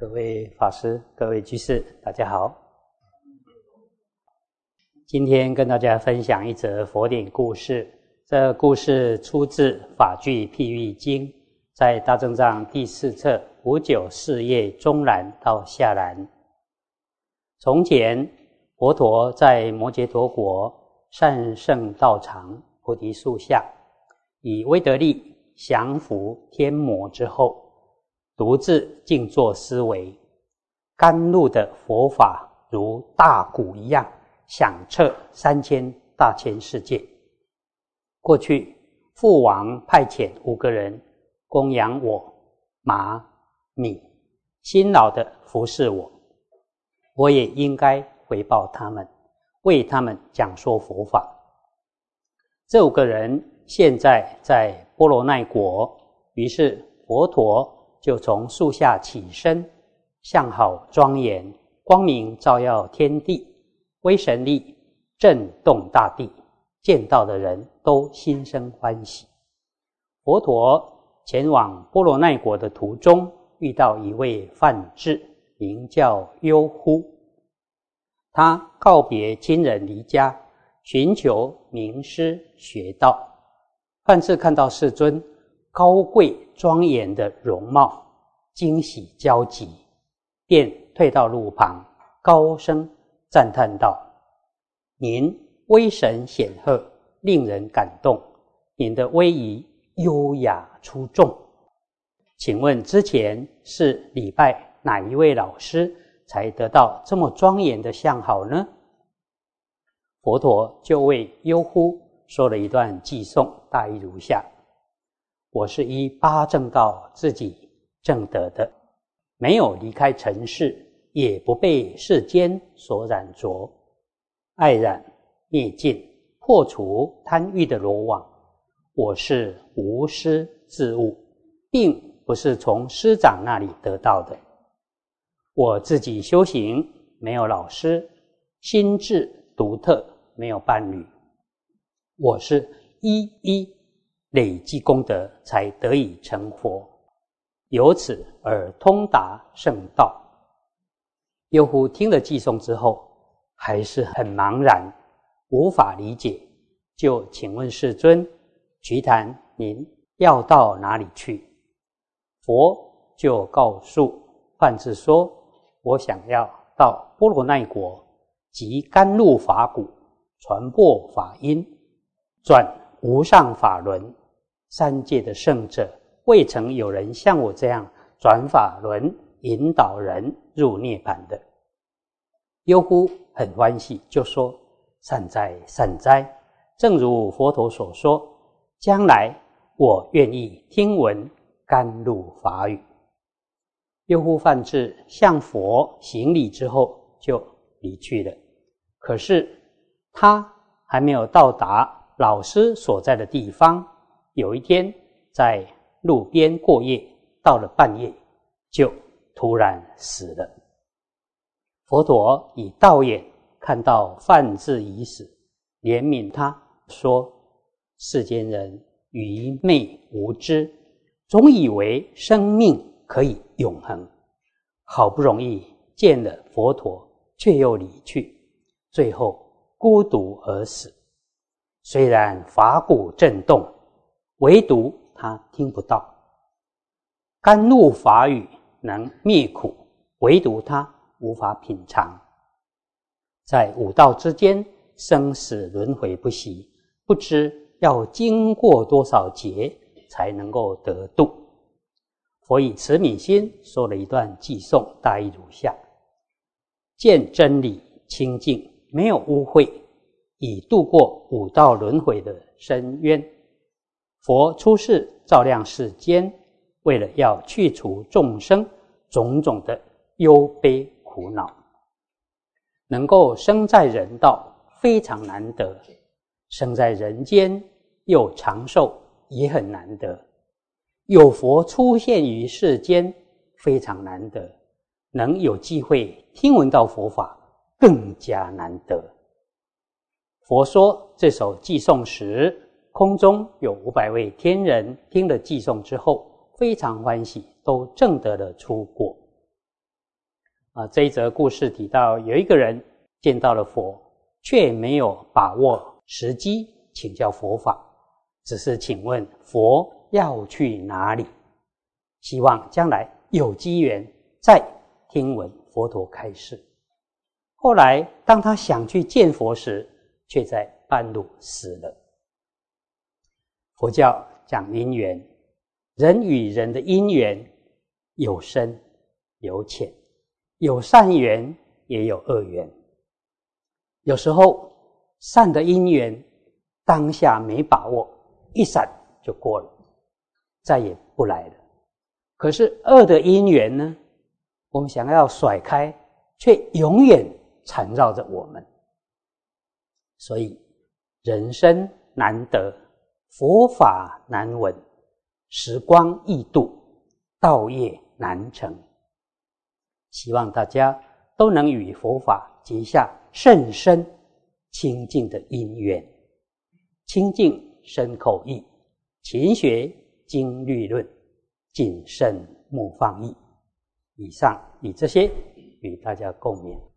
各位法师、各位居士，大家好。今天跟大家分享一则佛典故事。这故事出自《法句譬喻经》，在大正藏第四册五九四页中南到下南。从前，佛陀在摩羯陀国善圣道场菩提树下，以威德力降服天魔之后。独自静坐思维，甘露的佛法如大鼓一样响彻三千大千世界。过去父王派遣五个人供养我马米，辛劳的服侍我，我也应该回报他们，为他们讲说佛法。这五个人现在在波罗奈国，于是佛陀。就从树下起身，相好庄严，光明照耀天地，威神力震动大地，见到的人都心生欢喜。佛陀前往波罗奈国的途中，遇到一位梵志，名叫优呼。他告别亲人离家，寻求名师学道。梵志看到世尊。高贵庄严的容貌，惊喜交集，便退到路旁，高声赞叹道：“您威神显赫，令人感动。您的威仪优雅出众，请问之前是礼拜哪一位老师，才得到这么庄严的相好呢？”佛陀就为优呼说了一段偈颂，大意如下。我是依八正道自己正得的，没有离开尘世，也不被世间所染着，爱染灭尽，破除贪欲的罗网。我是无师自悟，并不是从师长那里得到的。我自己修行没有老师，心智独特，没有伴侣。我是一一。累积功德，才得以成佛，由此而通达圣道。优乎听了偈颂之后，还是很茫然，无法理解，就请问世尊：“瞿昙，您要到哪里去？”佛就告诉范志说：“我想要到波罗奈国，集甘露法鼓，传播法音，转无上法轮。”三界的圣者，未曾有人像我这样转法轮，引导人入涅槃的。优乎很欢喜，就说：“善哉善哉！正如佛陀所说，将来我愿意听闻甘露法语。”优乎梵志向佛行礼之后，就离去了。可是他还没有到达老师所在的地方。有一天，在路边过夜，到了半夜，就突然死了。佛陀以道眼看到梵志已死，怜悯他说：“世间人愚昧无知，总以为生命可以永恒，好不容易见了佛陀，却又离去，最后孤独而死。虽然法鼓震动。”唯独他听不到甘露法语能灭苦，唯独他无法品尝。在五道之间，生死轮回不息，不知要经过多少劫才能够得度。佛以慈悯心说了一段偈颂，大意如下：见真理清净，没有污秽，已度过五道轮回的深渊。佛出世照亮世间，为了要去除众生种种的忧悲苦恼，能够生在人道非常难得，生在人间又长寿也很难得，有佛出现于世间非常难得，能有机会听闻到佛法更加难得。佛说这首偈颂时。空中有五百位天人听了偈颂之后，非常欢喜，都证得了出果。啊，这一则故事提到有一个人见到了佛，却没有把握时机请教佛法，只是请问佛要去哪里，希望将来有机缘再听闻佛陀开示。后来当他想去见佛时，却在半路死了。佛教讲因缘，人与人的因缘有深有浅，有善缘也有恶缘。有时候善的因缘当下没把握，一闪就过了，再也不来了。可是恶的因缘呢？我们想要甩开，却永远缠绕着我们。所以，人生难得，佛法难闻，时光易度，道业难成。希望大家都能与佛法结下甚深清净的因缘，清净身口意，勤学经律论，谨慎莫放逸。以上以这些与大家共勉。